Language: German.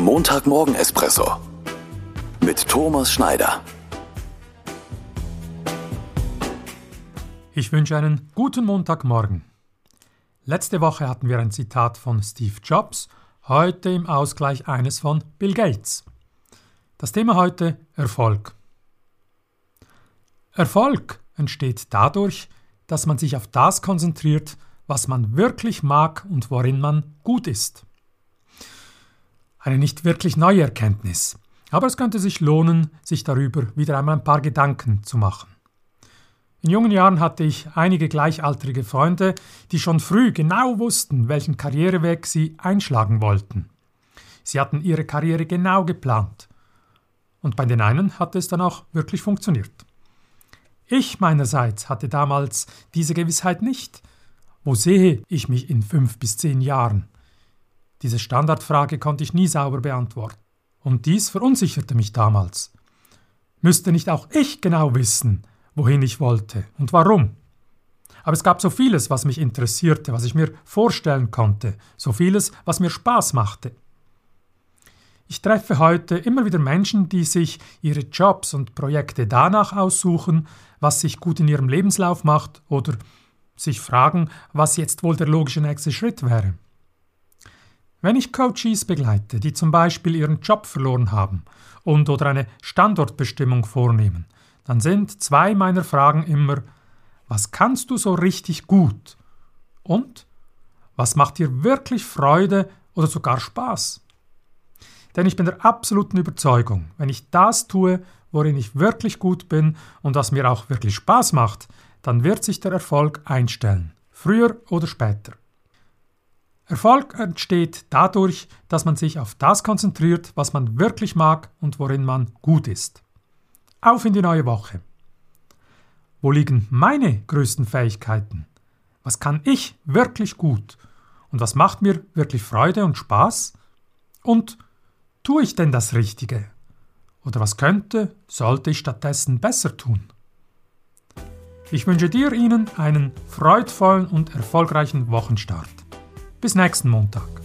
Der Montagmorgen-Espresso mit Thomas Schneider. Ich wünsche einen guten Montagmorgen. Letzte Woche hatten wir ein Zitat von Steve Jobs, heute im Ausgleich eines von Bill Gates. Das Thema heute Erfolg. Erfolg entsteht dadurch, dass man sich auf das konzentriert, was man wirklich mag und worin man gut ist. Eine nicht wirklich neue Erkenntnis, aber es könnte sich lohnen, sich darüber wieder einmal ein paar Gedanken zu machen. In jungen Jahren hatte ich einige gleichaltrige Freunde, die schon früh genau wussten, welchen Karriereweg sie einschlagen wollten. Sie hatten ihre Karriere genau geplant. Und bei den einen hatte es dann auch wirklich funktioniert. Ich meinerseits hatte damals diese Gewissheit nicht. Wo sehe ich mich in fünf bis zehn Jahren? Diese Standardfrage konnte ich nie sauber beantworten. Und dies verunsicherte mich damals. Müsste nicht auch ich genau wissen, wohin ich wollte und warum? Aber es gab so vieles, was mich interessierte, was ich mir vorstellen konnte, so vieles, was mir Spaß machte. Ich treffe heute immer wieder Menschen, die sich ihre Jobs und Projekte danach aussuchen, was sich gut in ihrem Lebenslauf macht oder sich fragen, was jetzt wohl der logische nächste Schritt wäre. Wenn ich Coaches begleite, die zum Beispiel ihren Job verloren haben und oder eine Standortbestimmung vornehmen, dann sind zwei meiner Fragen immer, was kannst du so richtig gut? Und was macht dir wirklich Freude oder sogar Spaß? Denn ich bin der absoluten Überzeugung, wenn ich das tue, worin ich wirklich gut bin und was mir auch wirklich Spaß macht, dann wird sich der Erfolg einstellen, früher oder später. Erfolg entsteht dadurch, dass man sich auf das konzentriert, was man wirklich mag und worin man gut ist. Auf in die neue Woche. Wo liegen meine größten Fähigkeiten? Was kann ich wirklich gut? Und was macht mir wirklich Freude und Spaß? Und Tue ich denn das Richtige? Oder was könnte, sollte ich stattdessen besser tun? Ich wünsche dir Ihnen einen freudvollen und erfolgreichen Wochenstart. Bis nächsten Montag.